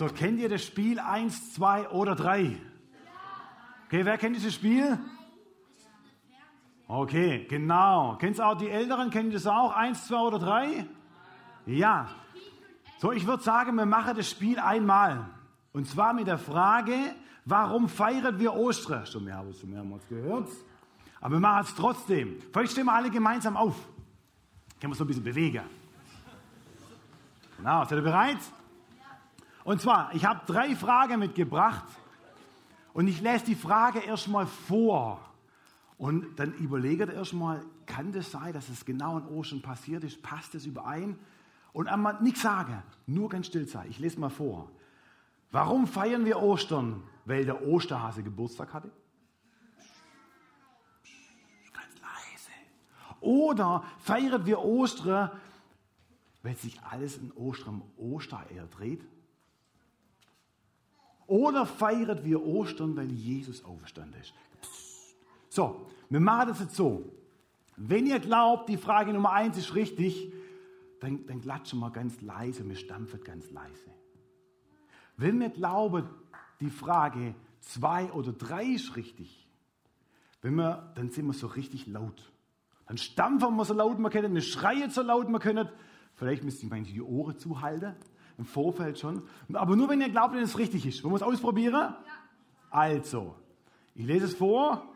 So, kennt ihr das Spiel 1, 2 oder 3? Okay, wer kennt dieses Spiel? Okay, genau. Kennt auch die Älteren? Kennen das auch? 1, 2 oder 3? Ja. So, ich würde sagen, wir machen das Spiel einmal. Und zwar mit der Frage, warum feiern wir Ostern? Schon mehr habe ich schon mehrmals gehört. Aber wir machen es trotzdem. Vielleicht stehen wir alle gemeinsam auf. Können wir so ein bisschen bewegen. Genau, seid ihr bereit? Und zwar, ich habe drei Fragen mitgebracht und ich lese die Frage erstmal vor. Und dann überlegt ihr erstmal, kann das sein, dass es genau an Ostern passiert ist? Passt es überein? Und einmal nichts sagen, nur ganz still sein. Ich lese mal vor. Warum feiern wir Ostern? Weil der Osterhase Geburtstag hatte? Ganz leise. Oder feiern wir Ostern, weil sich alles in Ostern Ostereier dreht? Oder feiern wir Ostern, weil Jesus auferstanden ist? So, wir machen das jetzt so. Wenn ihr glaubt, die Frage Nummer eins ist richtig, dann, dann klatschen wir ganz leise, wir stampfen ganz leise. Wenn wir glauben, die Frage zwei oder drei ist richtig, wenn wir, dann sind wir so richtig laut. Dann stampfen wir so laut wir können, dann schreien so laut wir können. Vielleicht ich manche die Ohren zuhalten, im Vorfeld schon. Aber nur wenn ihr glaubt, dass es richtig ist. Wollen wir es ausprobieren? Ja. Also, ich lese es vor.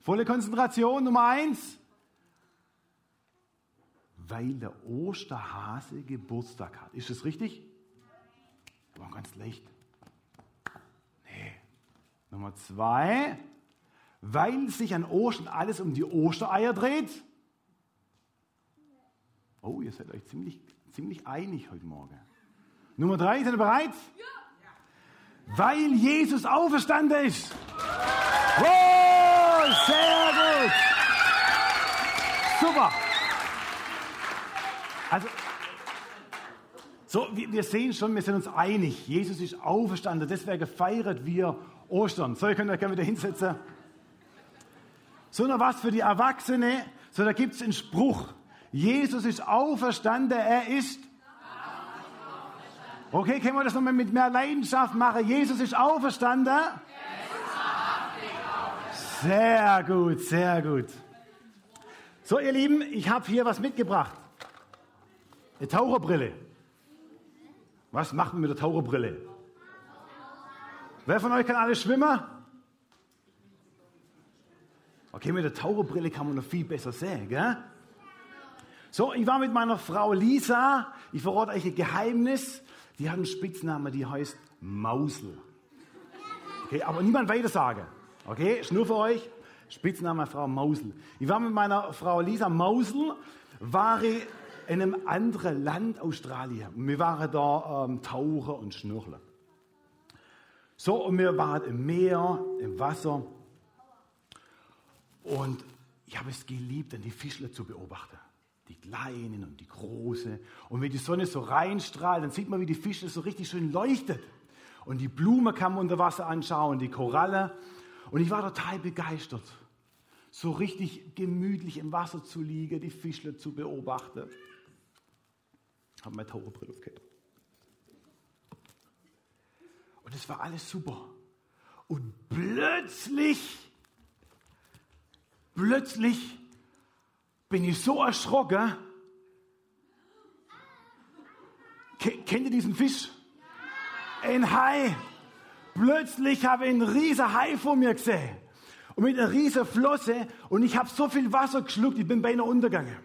Volle Konzentration, Nummer eins. Weil der Osterhase Geburtstag hat. Ist das richtig? War ganz leicht. Nee. Nummer zwei. Weil sich an Ostern alles um die Ostereier dreht. Oh, ihr seid euch ziemlich, ziemlich einig heute Morgen. Nummer drei, seid ihr bereit? Ja. Weil Jesus auferstanden ist. Oh, sehr gut. Super. Also, so, wir sehen schon, wir sind uns einig. Jesus ist auferstanden, deswegen feiern wir Ostern. So, ihr könnt euch gerne wieder hinsetzen. So, noch was für die Erwachsene. So, da gibt's einen Spruch. Jesus ist auferstanden, er ist. Okay, können wir das nochmal mit mehr Leidenschaft machen? Jesus ist auferstanden. Sehr gut, sehr gut. So, ihr Lieben, ich habe hier was mitgebracht. Eine Taucherbrille. Was macht man mit der Taucherbrille? Wer von euch kann alles schwimmen? Okay, mit der Taucherbrille kann man noch viel besser sehen, gell? So, ich war mit meiner Frau Lisa. Ich verrate euch ein Geheimnis. Die hat einen Spitznamen, die heißt Mausel. Okay, aber niemand weiter sagen. Okay, ist nur für euch. Spitzname Frau Mausel. Ich war mit meiner Frau Lisa Mausel, war ich in einem anderen Land, Australien. Und wir waren da ähm, tauchen und schnürchen. So, und wir waren im Meer, im Wasser. Und ich habe es geliebt, dann die Fischler zu beobachten. Die kleinen und die großen. Und wenn die Sonne so reinstrahlt, dann sieht man, wie die Fische so richtig schön leuchtet. Und die Blume kann man unter Wasser anschauen, die Koralle. Und ich war total begeistert. So richtig gemütlich im Wasser zu liegen, die Fischler zu beobachten. Habe meine Taucherbrille aufgehört. Und es war alles super. Und plötzlich, plötzlich bin ich so erschrocken. Kennt ihr diesen Fisch? Ein Hai. Plötzlich habe ich einen riesen Hai vor mir gesehen. Und mit einer riesen Flosse. Und ich habe so viel Wasser geschluckt, ich bin beinahe untergegangen.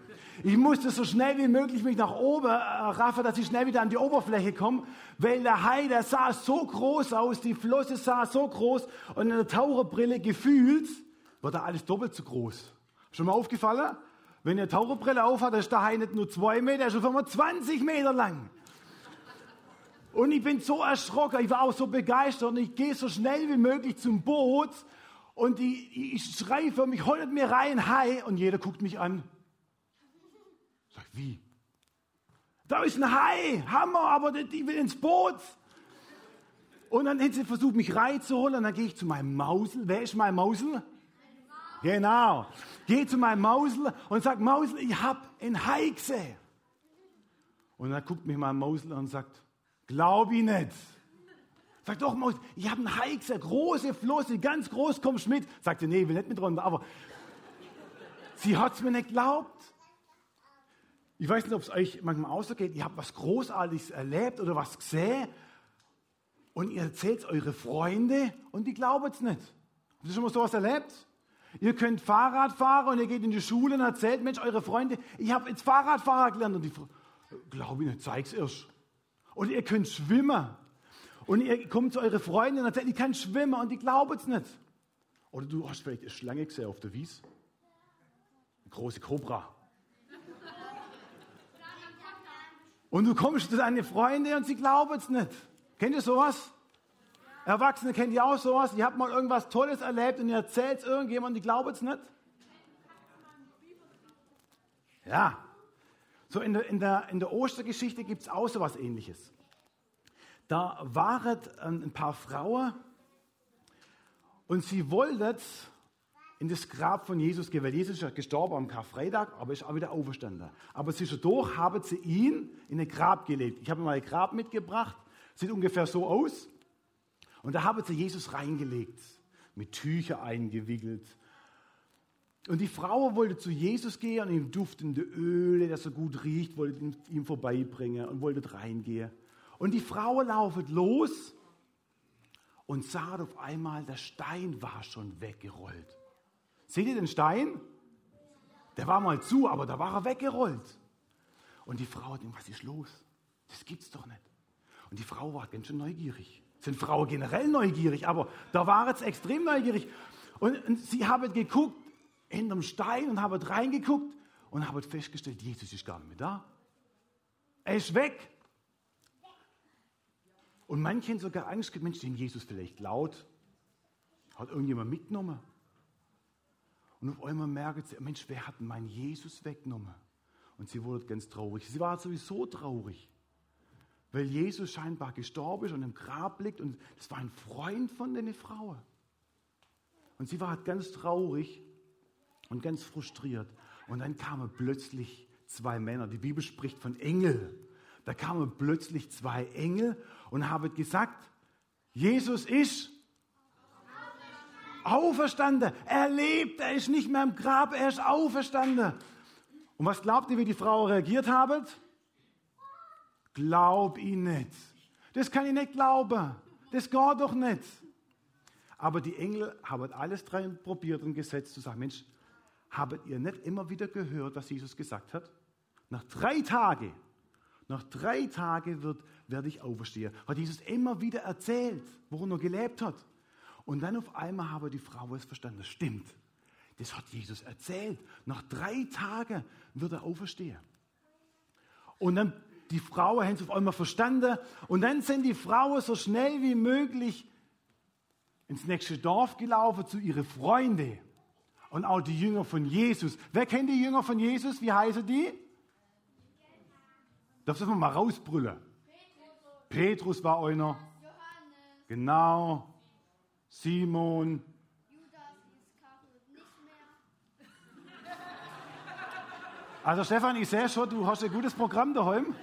Ich musste so schnell wie möglich mich nach oben äh, raffen, dass ich schnell wieder an die Oberfläche komme, weil der Hai, der sah so groß aus, die Flosse sah so groß und in der Taucherbrille gefühlt wird da alles doppelt so groß. Schon mal aufgefallen? Wenn ihr Taucherbrille aufhat, ist der Hai nicht nur zwei Meter, er ist schon 20 Meter lang. Und ich bin so erschrocken, ich war auch so begeistert und ich gehe so schnell wie möglich zum Boot und die, ich schreie für mich, holt mir rein, Hai, und jeder guckt mich an. Sag, wie? Da ist ein Hai, Hammer, aber die will ins Boot. Und dann hat sie versucht, mich reinzuholen, und dann gehe ich zu meinem Mausel. Wer ist mein Mausel? Genau. Gehe zu meinem Mausel und sag, Mausel, ich hab ein Hai gesehen. Und dann guckt mich mein Mausel an und sagt, glaub ich nicht. Sag doch mal, ich habe einen Hai gesehen, große Flosse, ganz groß, kommst mit. Sagt sie, nee, will nicht mit runter. Aber sie hat es mir nicht geglaubt. Ich weiß nicht, ob es euch manchmal auch so geht. Ihr habt was Großartiges erlebt oder was gesehen und ihr erzählt es eure Freunde und die glauben es nicht. Habt ihr schon mal sowas erlebt? Ihr könnt Fahrrad fahren und ihr geht in die Schule und erzählt, Mensch, eure Freunde, ich habe jetzt Fahrradfahrer gelernt. Und die glaube ich nicht, zeig's erst. Und ihr könnt schwimmen. Und ihr kommt zu euren Freunden und erzählt, ich kann schwimmen und die glauben es nicht. Oder du hast vielleicht eine Schlange gesehen auf der Wies. Eine große Kobra. Und du kommst zu deinen Freunden und sie glauben es nicht. Kennt ihr sowas? Erwachsene kennt ihr auch sowas? Ihr habt mal irgendwas Tolles erlebt und ihr erzählt es irgendjemandem die glauben es nicht? Ja. So in der, in der, in der Ostergeschichte gibt es auch sowas ähnliches. Da waren ein paar Frauen und sie wollten in das Grab von Jesus gehen, weil Jesus ist ja gestorben am Karfreitag, aber ist auch wieder auferstanden. Aber zwischendurch haben sie ihn in ein Grab gelegt. Ich habe mal ein Grab mitgebracht, sieht ungefähr so aus. Und da haben sie Jesus reingelegt, mit Tücher eingewickelt. Und die Frau wollte zu Jesus gehen und ihm duftende Öle, das so gut riecht, wollte ihm vorbeibringen und wollte reingehen. Und die Frau laufet los und sah auf einmal, der Stein war schon weggerollt. Seht ihr den Stein? Der war mal zu, aber da war er weggerollt. Und die Frau denkt, was ist los? Das gibt's doch nicht. Und die Frau war ganz schön neugierig. Sind Frauen generell neugierig, aber da war es extrem neugierig. Und, und sie haben geguckt hinterm Stein und haben reingeguckt und haben festgestellt, Jesus ist gar nicht mehr da. Er ist weg. Und manche haben sogar Angst gehabt, Mensch, den Jesus vielleicht laut. Hat irgendjemand mitgenommen? Und auf einmal merken sie, Mensch, wer hat meinen Jesus weggenommen? Und sie wurde ganz traurig. Sie war sowieso traurig, weil Jesus scheinbar gestorben ist und im Grab liegt. Und das war ein Freund von den Frauen. Und sie war ganz traurig und ganz frustriert. Und dann kamen plötzlich zwei Männer. Die Bibel spricht von Engel. Da kamen plötzlich zwei Engel und haben gesagt, Jesus ist auferstanden. Er lebt, er ist nicht mehr im Grab, er ist auferstanden. Und was glaubt ihr, wie die Frau reagiert hat? Glaub ihn nicht. Das kann ich nicht glauben. Das geht doch nicht. Aber die Engel haben alles dran probiert und gesetzt zu sagen, Mensch, habt ihr nicht immer wieder gehört, was Jesus gesagt hat? Nach drei Tagen, nach drei Tagen wird, werde ich auferstehen. Hat Jesus immer wieder erzählt, worum er gelebt hat. Und dann auf einmal habe die Frau es verstanden. Das stimmt. Das hat Jesus erzählt. Nach drei Tagen wird er auferstehen. Und dann die Frauen haben es auf einmal verstanden. Und dann sind die Frauen so schnell wie möglich ins nächste Dorf gelaufen zu ihren Freunden. Und auch die Jünger von Jesus. Wer kennt die Jünger von Jesus? Wie heißen die? Darfst du mal rausbrüllen? Petrus, Petrus war einer. Genau. Simon. Also Stefan, ich sehe schon, du hast ein gutes Programm daheim.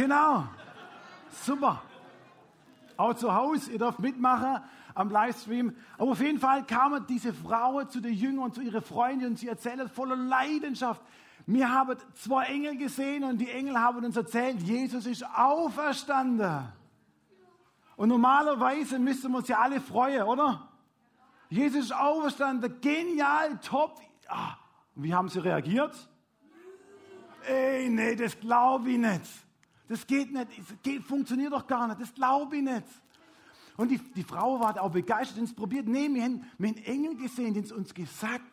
Genau. Super. Auch zu Hause, ihr dürft mitmachen am Livestream. Aber auf jeden Fall kamen diese Frauen zu den Jüngern und zu ihren Freunden und sie erzählen voller Leidenschaft. Wir haben zwei Engel gesehen und die Engel haben uns erzählt, Jesus ist auferstanden. Und normalerweise müssten wir uns ja alle freuen, oder? Jesus ist auferstanden, genial, top. Ah, wie haben sie reagiert? Ey, nee, das glaube ich nicht. Das geht nicht, das geht, funktioniert doch gar nicht, das glaube ich nicht. Und die, die Frau war auch begeistert und es probiert. Nee, wir haben, wir haben Engel gesehen, die es uns gesagt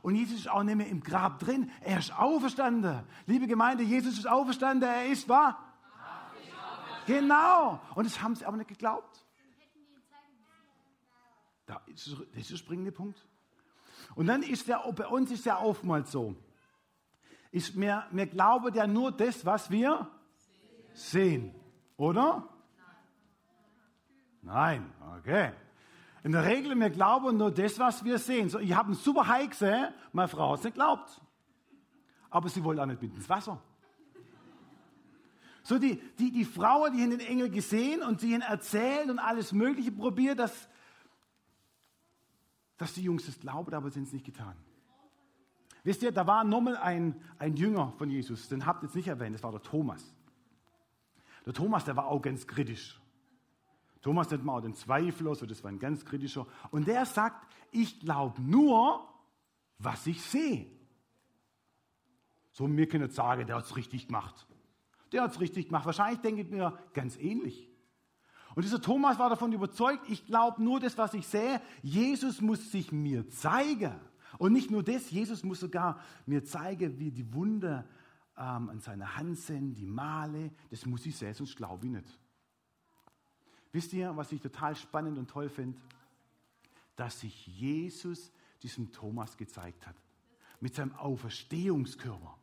und Jesus ist auch nicht mehr im Grab drin. Er ist auferstanden. Liebe Gemeinde, Jesus ist auferstanden. Er ist wahr. Genau. Und das haben sie aber nicht geglaubt. Da ist, das ist der springende Punkt. Und dann ist ja, bei uns ist ja oftmals so. Ist mir, wir glauben ja nur das, was wir sehen. Oder? Nein. Okay. In der Regel, wir glauben nur das, was wir sehen. So, ich habe einen super Hai gesehen, meine Frau hat es nicht geglaubt. Aber sie wollte auch nicht mit ins Wasser. So die, die, die Frauen, die haben den Engel gesehen und sie haben erzählt und alles Mögliche probiert, dass, dass die Jungs es glauben, aber sie haben es nicht getan. Wisst ihr, da war nochmal ein, ein Jünger von Jesus, den habt ihr jetzt nicht erwähnt, das war der Thomas. Der Thomas, der war auch ganz kritisch. Thomas nennt man auch den Zweifler, so das war ein ganz kritischer. Und der sagt, ich glaube nur, was ich sehe. So, mir können jetzt sagen, der hat es richtig gemacht. Der hat es richtig gemacht. Wahrscheinlich denke ich mir ganz ähnlich. Und dieser Thomas war davon überzeugt, ich glaube nur das, was ich sehe. Jesus muss sich mir zeigen. Und nicht nur das, Jesus muss sogar mir zeigen, wie die Wunder ähm, an seiner Hand sind, die Male. Das muss ich sehen, sonst glaube ich nicht. Wisst ihr, was ich total spannend und toll finde? Dass sich Jesus diesem Thomas gezeigt hat. Mit seinem Auferstehungskörper.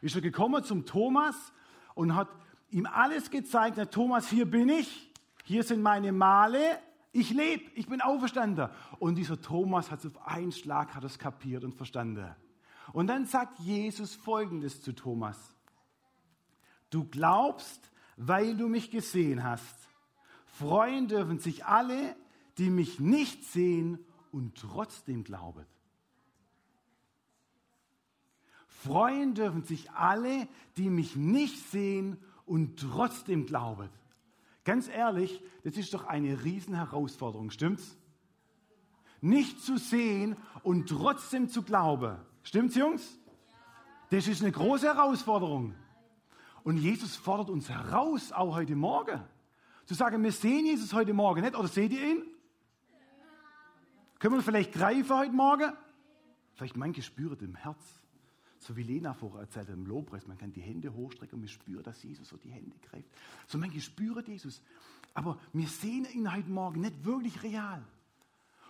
Ist er gekommen zum Thomas und hat ihm alles gezeigt. Na, Thomas, hier bin ich. Hier sind meine Male. Ich lebe. Ich bin auferstanden. Und dieser Thomas hat es auf einen Schlag hat es kapiert und verstanden. Und dann sagt Jesus Folgendes zu Thomas. Du glaubst, weil du mich gesehen hast. Freuen dürfen sich alle, die mich nicht sehen und trotzdem glauben. Freuen dürfen sich alle, die mich nicht sehen und trotzdem glauben. Ganz ehrlich, das ist doch eine Riesenherausforderung, stimmt's? Nicht zu sehen und trotzdem zu glauben. Stimmt's, Jungs? Das ist eine große Herausforderung. Und Jesus fordert uns heraus, auch heute Morgen. Zu sagen, wir sehen Jesus heute Morgen nicht, oder seht ihr ihn? Können wir vielleicht greifen heute Morgen? Vielleicht manche spüren im Herz. So wie Lena vorher erzählt im Lobpreis, man kann die Hände hochstrecken und man spürt, dass Jesus so die Hände greift. So manche spüren Jesus. Aber wir sehen ihn heute Morgen nicht wirklich real.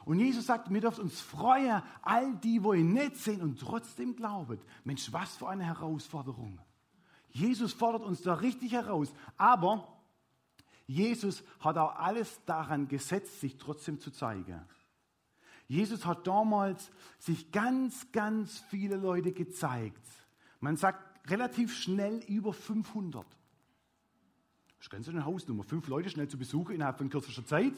Und Jesus sagt, wir dürfen uns freuen, all die, wo ihn nicht sehen und trotzdem glauben. Mensch, was für eine Herausforderung. Jesus fordert uns da richtig heraus. Aber Jesus hat auch alles daran gesetzt, sich trotzdem zu zeigen. Jesus hat damals sich ganz, ganz viele Leute gezeigt. Man sagt relativ schnell über 500. Das ist ganz eine Hausnummer. Fünf Leute schnell zu besuchen innerhalb von kürzester Zeit.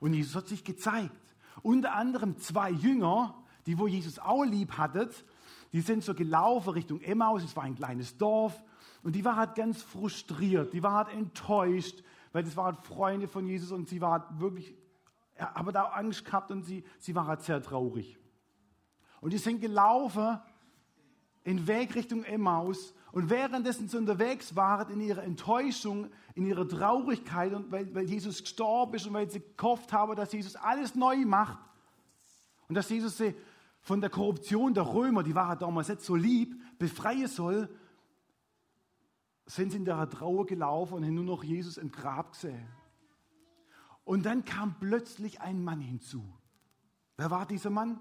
Und Jesus hat sich gezeigt. Unter anderem zwei Jünger, die wo Jesus auch lieb hattet, die sind so gelaufen Richtung Emmaus. Es war ein kleines Dorf. Und die waren halt ganz frustriert. Die waren halt enttäuscht, weil das waren Freunde von Jesus und sie waren wirklich er aber da Angst gehabt und sie, sie war halt sehr traurig. Und die sind gelaufen in Weg Richtung Emmaus und währenddessen sie unterwegs waren, in ihrer Enttäuschung, in ihrer Traurigkeit und weil, weil Jesus gestorben ist und weil sie gehofft haben, dass Jesus alles neu macht und dass Jesus sie von der Korruption der Römer, die waren damals nicht so lieb, befreien soll, sind sie in der Trauer gelaufen und haben nur noch Jesus im Grab gesehen. Und dann kam plötzlich ein Mann hinzu. Wer war dieser Mann?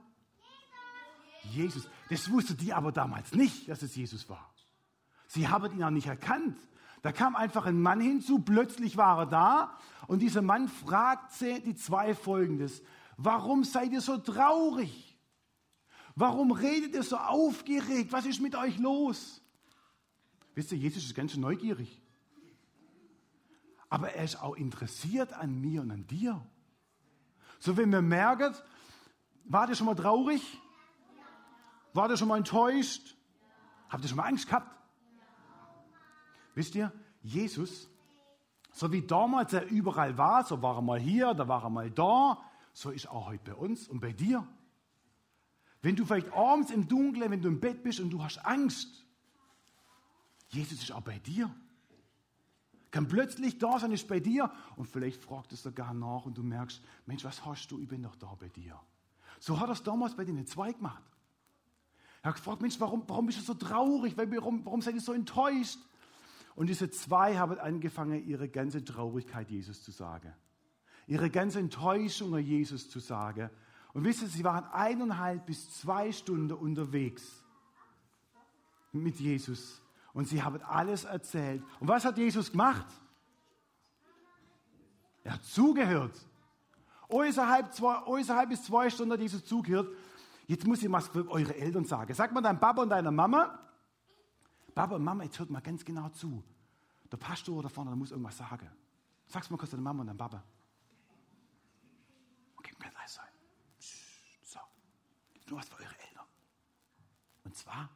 Jesus. Das wusste die aber damals nicht, dass es Jesus war. Sie haben ihn auch nicht erkannt. Da kam einfach ein Mann hinzu, plötzlich war er da und dieser Mann fragt sie die zwei folgendes. Warum seid ihr so traurig? Warum redet ihr so aufgeregt? Was ist mit euch los? Wisst ihr, Jesus ist ganz schön neugierig aber er ist auch interessiert an mir und an dir. So, wenn wir merken, war ihr schon mal traurig? War ihr schon mal enttäuscht? Habt ihr schon mal Angst gehabt? Wisst ihr, Jesus, so wie damals er überall war, so war er mal hier, da war er mal da, so ist er auch heute bei uns und bei dir. Wenn du vielleicht abends im Dunkeln, wenn du im Bett bist und du hast Angst, Jesus ist auch bei dir kann plötzlich da sein, ist bei dir und vielleicht fragt es sogar nach und du merkst, Mensch, was hast du? Ich bin doch da bei dir. So hat er es damals bei den zwei gemacht. Er hat gefragt, Mensch, warum, warum bist du so traurig? Warum, warum seid ihr so enttäuscht? Und diese zwei haben angefangen, ihre ganze Traurigkeit Jesus zu sagen. Ihre ganze Enttäuschung Jesus zu sagen. Und wisst ihr, sie waren eineinhalb bis zwei Stunden unterwegs mit Jesus. Und sie haben alles erzählt. Und was hat Jesus gemacht? Er hat zugehört. Außerhalb, zwei, außerhalb bis zwei Stunden hat Jesus zugehört. Jetzt muss ich was eure Eltern sagen. Sag mal deinem Papa und deiner Mama, Papa und Mama, jetzt hört mal ganz genau zu. der Pastor da vorne, der muss irgendwas sagen. Sag's mal kurz deiner Mama und deinem Papa. Okay, kann leise sein. So. Nur was für eure Eltern. Und zwar,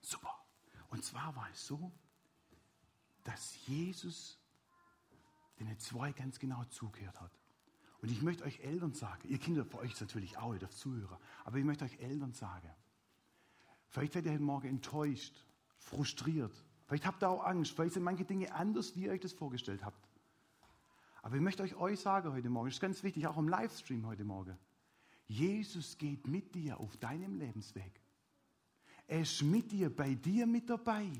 super. Und zwar war es so, dass Jesus den zwei ganz genau zugehört hat. Und ich möchte euch Eltern sagen, ihr Kinder, für euch natürlich auch, ihr dürft Zuhörer, aber ich möchte euch Eltern sagen, vielleicht werdet ihr heute Morgen enttäuscht, frustriert, vielleicht habt ihr auch Angst, vielleicht sind manche Dinge anders, wie ihr euch das vorgestellt habt. Aber ich möchte euch euch sagen heute Morgen, das ist ganz wichtig, auch im Livestream heute Morgen, Jesus geht mit dir auf deinem Lebensweg. Er ist mit dir, bei dir mit dabei.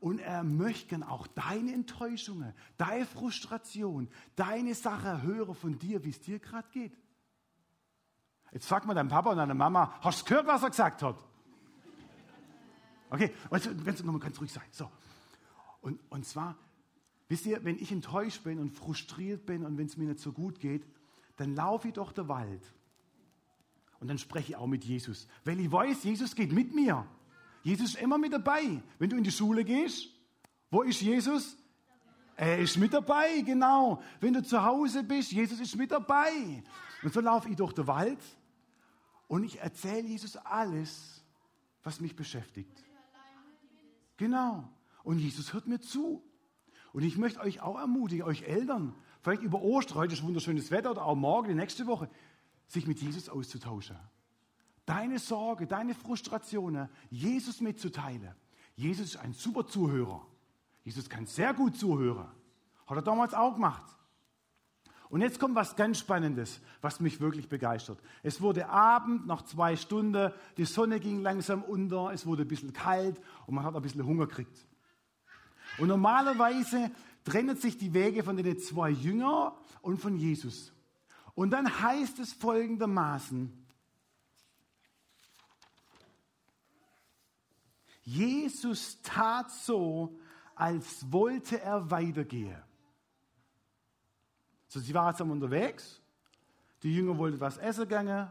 Und er möchte auch deine Enttäuschungen, deine Frustration, deine Sache hören von dir, wie es dir gerade geht. Jetzt frag mal deinem Papa und deine Mama, hast du gehört, was er gesagt hat? Okay, also, wenn nochmal ganz ruhig sein. So. Und, und zwar, wisst ihr, wenn ich enttäuscht bin und frustriert bin und wenn es mir nicht so gut geht, dann laufe ich durch den Wald. Und dann spreche ich auch mit Jesus. Weil ich weiß, Jesus geht mit mir. Jesus ist immer mit dabei. Wenn du in die Schule gehst, wo ist Jesus? Er ist mit dabei, genau. Wenn du zu Hause bist, Jesus ist mit dabei. Und so laufe ich durch den Wald und ich erzähle Jesus alles, was mich beschäftigt. Genau. Und Jesus hört mir zu. Und ich möchte euch auch ermutigen, euch Eltern, vielleicht über Ostern, heute ist wunderschönes Wetter oder auch morgen, die nächste Woche, sich mit Jesus auszutauschen deine Sorge, deine Frustrationen Jesus mitzuteilen. Jesus ist ein super Zuhörer. Jesus kann sehr gut zuhören. Hat er damals auch gemacht. Und jetzt kommt was ganz Spannendes, was mich wirklich begeistert. Es wurde Abend, nach zwei Stunden, die Sonne ging langsam unter, es wurde ein bisschen kalt und man hat ein bisschen Hunger gekriegt. Und normalerweise trennen sich die Wege von den zwei Jüngern und von Jesus. Und dann heißt es folgendermaßen, Jesus tat so, als wollte er weitergehen. So, sie waren zusammen unterwegs, die Jünger wollten was essen gehen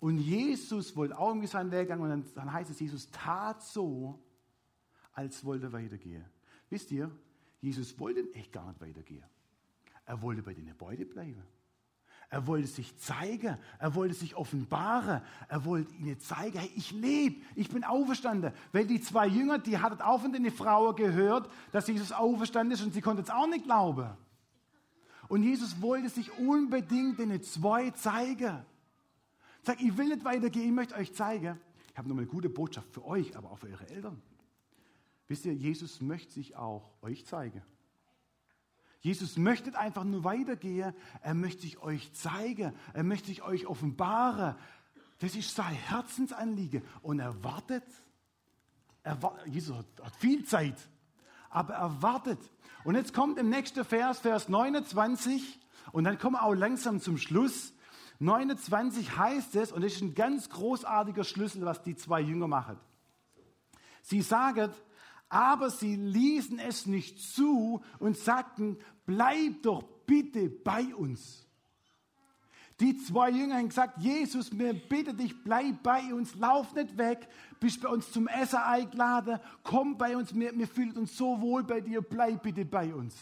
und Jesus wollte auch irgendwie seinen Weg gehen und dann, dann heißt es, Jesus tat so, als wollte er weitergehen. Wisst ihr, Jesus wollte echt gar nicht weitergehen. Er wollte bei den Gebäuden bleiben. Er wollte sich zeigen, er wollte sich offenbaren, er wollte ihnen zeigen, hey, ich lebe, ich bin auferstanden. Weil die zwei Jünger, die hatten auch von den Frauen gehört, dass Jesus auferstanden ist und sie konnten es auch nicht glauben. Und Jesus wollte sich unbedingt den zwei zeigen. Sag, ich will nicht weitergehen, ich möchte euch zeigen. Ich habe noch mal eine gute Botschaft für euch, aber auch für eure Eltern. Wisst ihr, Jesus möchte sich auch euch zeigen. Jesus möchte einfach nur weitergehen. Er möchte sich euch zeigen. Er möchte sich euch offenbaren. Das ist sein Herzensanliegen. Und er wartet. Er, Jesus hat viel Zeit. Aber er wartet. Und jetzt kommt im nächsten Vers, Vers 29. Und dann kommen wir auch langsam zum Schluss. 29 heißt es, und das ist ein ganz großartiger Schlüssel, was die zwei Jünger machen. Sie sagen, aber sie ließen es nicht zu und sagten, bleib doch bitte bei uns. Die zwei Jünger haben gesagt, Jesus, mir bitte dich, bleib bei uns, lauf nicht weg, bist bei uns zum Essen eingeladen, komm bei uns, wir, wir fühlen uns so wohl bei dir, bleib bitte bei uns.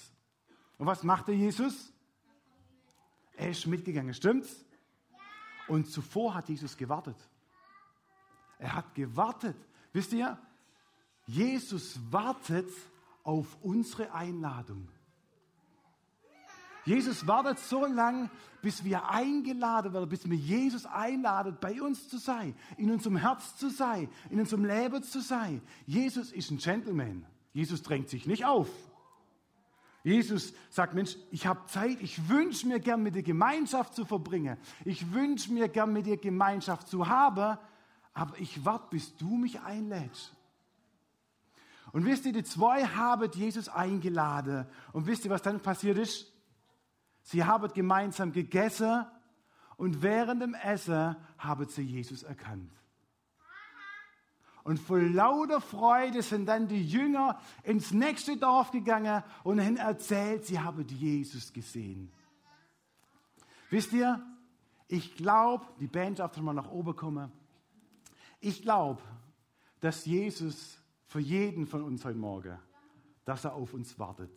Und was machte Jesus? Er ist mitgegangen, stimmt's? Und zuvor hat Jesus gewartet. Er hat gewartet. Wisst ihr, Jesus wartet auf unsere Einladung. Jesus wartet so lange, bis wir eingeladen werden, bis wir Jesus einladen, bei uns zu sein, in unserem Herz zu sein, in unserem Leben zu sein. Jesus ist ein Gentleman. Jesus drängt sich nicht auf. Jesus sagt, Mensch, ich habe Zeit, ich wünsche mir gern mit dir Gemeinschaft zu verbringen. Ich wünsche mir gern mit dir Gemeinschaft zu haben, aber ich warte, bis du mich einlädst. Und wisst ihr, die zwei haben Jesus eingeladen. Und wisst ihr, was dann passiert ist? Sie haben gemeinsam gegessen und während dem Essen haben sie Jesus erkannt. Und voll lauter Freude sind dann die Jünger ins nächste Dorf gegangen und haben erzählt, sie haben Jesus gesehen. Wisst ihr, ich glaube, die Band darf mal nach oben kommen. Ich glaube, dass Jesus für jeden von uns heute Morgen, dass er auf uns wartet.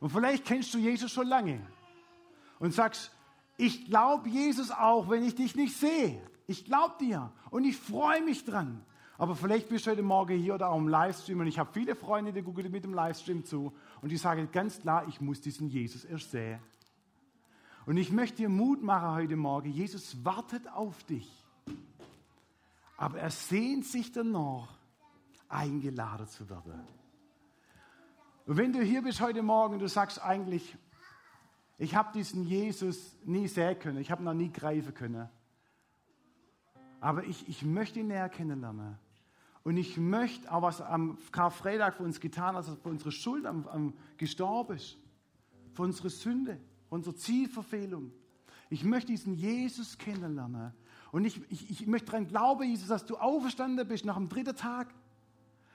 Und vielleicht kennst du Jesus schon lange und sagst, ich glaube Jesus auch, wenn ich dich nicht sehe. Ich glaube dir und ich freue mich dran. Aber vielleicht bist du heute Morgen hier oder auch im Livestream und ich habe viele Freunde, die gucken mit dem Livestream zu und die sagen ganz klar, ich muss diesen Jesus erst sehen. Und ich möchte dir Mut machen heute Morgen. Jesus wartet auf dich. Aber er sehnt sich danach, eingeladen zu werden. Und wenn du hier bist heute Morgen, du sagst eigentlich, ich habe diesen Jesus nie sehen können, ich habe ihn noch nie greifen können. Aber ich, ich möchte ihn näher kennenlernen. Und ich möchte auch, was am Karfreitag für uns getan hat, für unsere Schuld am, am gestorben ist, für unsere Sünde, für unsere Zielverfehlung. Ich möchte diesen Jesus kennenlernen. Und ich, ich, ich möchte daran glauben, Jesus, dass du auferstanden bist nach dem dritten Tag.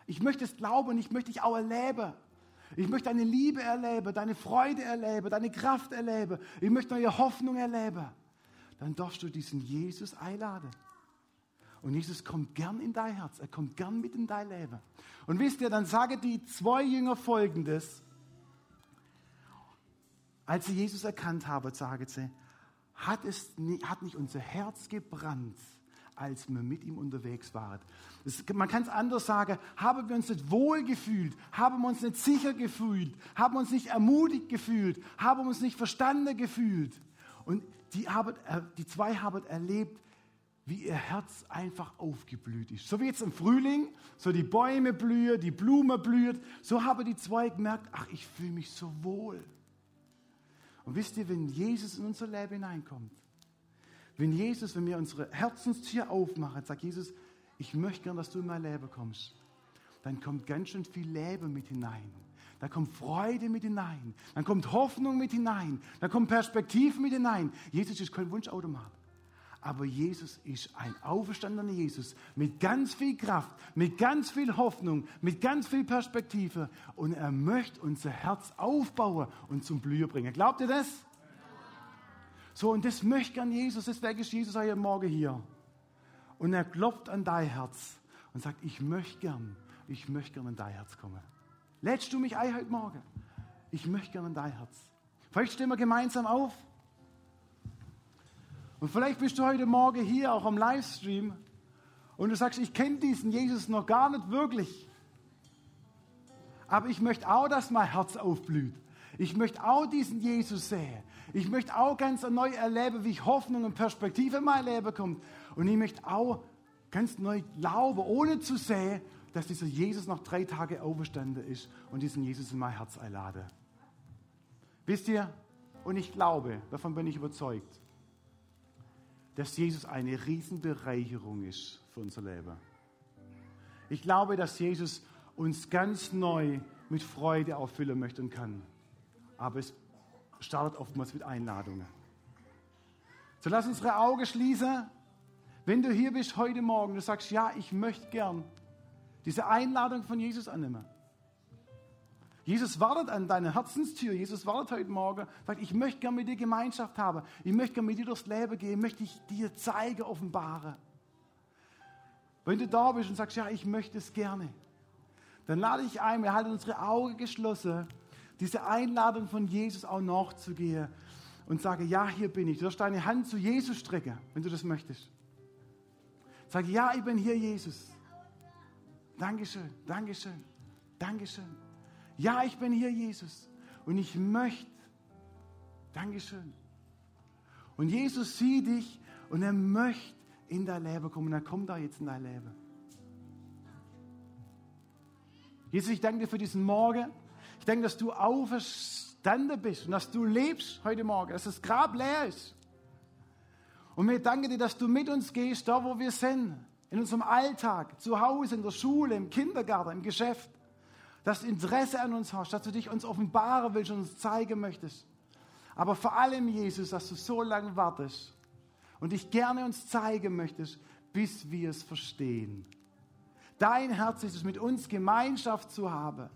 Ich möchte es glauben und ich möchte dich auch erleben. Ich möchte deine Liebe erleben, deine Freude erleben, deine Kraft erleben. Ich möchte neue Hoffnung erleben. Dann darfst du diesen Jesus einladen. Und Jesus kommt gern in dein Herz. Er kommt gern mit in dein Leben. Und wisst ihr, dann sagen die zwei Jünger folgendes. Als sie Jesus erkannt haben, sagen sie, hat, es nicht, hat nicht unser Herz gebrannt, als wir mit ihm unterwegs waren. Das, man kann es anders sagen, haben wir uns nicht wohl gefühlt, haben wir uns nicht sicher gefühlt, haben wir uns nicht ermutigt gefühlt, haben wir uns nicht verstanden gefühlt. Und die, haben, äh, die zwei haben erlebt, wie ihr Herz einfach aufgeblüht ist. So wie jetzt im Frühling, so die Bäume blühen, die Blume blüht, so haben die zwei gemerkt, ach, ich fühle mich so wohl. Und wisst ihr, wenn Jesus in unser Leben hineinkommt, wenn Jesus, wenn wir unsere Herzenstür aufmachen, sagt Jesus, ich möchte gern, dass du in mein Leben kommst, dann kommt ganz schön viel Leben mit hinein. Da kommt Freude mit hinein. Dann kommt Hoffnung mit hinein. Dann kommt Perspektive mit hinein. Jesus ist kein Wunschautomat. Aber Jesus ist ein auferstandener Jesus mit ganz viel Kraft, mit ganz viel Hoffnung, mit ganz viel Perspektive. Und er möchte unser Herz aufbauen und zum Blühen bringen. Glaubt ihr das? So, und das möchte gern Jesus, deswegen ist Jesus heute Morgen hier. Und er klopft an dein Herz und sagt, ich möchte gern, ich möchte gern an dein Herz kommen. Lädst du mich ein heute Morgen? Ich möchte gern an dein Herz. Vielleicht stehen wir gemeinsam auf. Und vielleicht bist du heute Morgen hier, auch am Livestream, und du sagst, ich kenne diesen Jesus noch gar nicht wirklich. Aber ich möchte auch, dass mein Herz aufblüht. Ich möchte auch diesen Jesus sehen. Ich möchte auch ganz neu erleben, wie ich Hoffnung und Perspektive in mein Leben kommt. Und ich möchte auch ganz neu glauben, ohne zu sehen, dass dieser Jesus noch drei Tage auferstanden ist und diesen Jesus in mein Herz einlade. Wisst ihr? Und ich glaube, davon bin ich überzeugt, dass Jesus eine Riesenbereicherung ist für unser Leben. Ich glaube, dass Jesus uns ganz neu mit Freude auffüllen möchte und kann. Aber es startet oftmals mit Einladungen. So lass unsere Augen schließen. Wenn du hier bist heute Morgen, du sagst, ja, ich möchte gern diese Einladung von Jesus annehmen. Jesus wartet an deiner Herzenstür. Jesus wartet heute Morgen, sagt, ich möchte gern mit dir Gemeinschaft haben. Ich möchte gern mit dir durchs Leben gehen, möchte ich dir zeigen, offenbaren. Wenn du da bist und sagst, ja, ich möchte es gerne, dann lade ich ein, wir halten unsere Augen geschlossen diese Einladung von Jesus auch nachzugehen und sage, ja, hier bin ich. Du darfst deine Hand zu Jesus strecken, wenn du das möchtest. Sage, ja, ich bin hier, Jesus. Dankeschön, Dankeschön, Dankeschön. Ja, ich bin hier, Jesus. Und ich möchte. Dankeschön. Und Jesus sieht dich und er möchte in dein Leben kommen. er kommt da jetzt in dein Leben. Jesus, ich danke dir für diesen Morgen. Denke, dass du auferstanden bist und dass du lebst heute Morgen, dass das Grab leer ist. Und wir danken dir, dass du mit uns gehst, da wo wir sind, in unserem Alltag, zu Hause, in der Schule, im Kindergarten, im Geschäft. Dass du Interesse an uns hast, dass du dich uns offenbaren willst und uns zeigen möchtest. Aber vor allem, Jesus, dass du so lange wartest und dich gerne uns zeigen möchtest, bis wir es verstehen. Dein Herz ist es, mit uns Gemeinschaft zu haben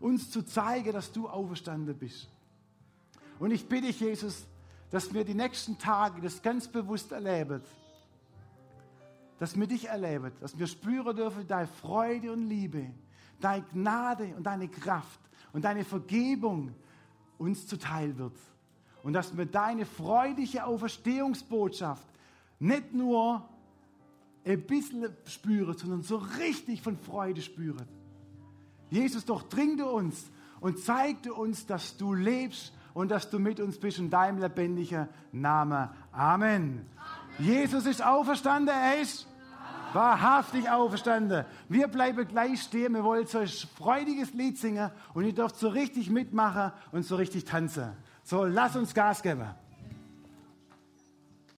uns zu zeigen, dass du auferstanden bist. Und ich bitte dich, Jesus, dass wir die nächsten Tage das ganz bewusst erleben, dass wir dich erleben, dass wir spüren dürfen, deine Freude und Liebe, deine Gnade und deine Kraft und deine Vergebung uns zuteil wird. Und dass wir deine freudige Auferstehungsbotschaft nicht nur ein bisschen spüren, sondern so richtig von Freude spüren. Jesus, doch dringte uns und zeigte uns, dass du lebst und dass du mit uns bist in deinem lebendigen Namen. Amen. Amen. Jesus ist auferstanden, er ist wahrhaftig auferstanden. Wir bleiben gleich stehen, wir wollen so ein freudiges Lied singen und ihr dürft so richtig mitmachen und so richtig tanzen. So, lass uns Gas geben.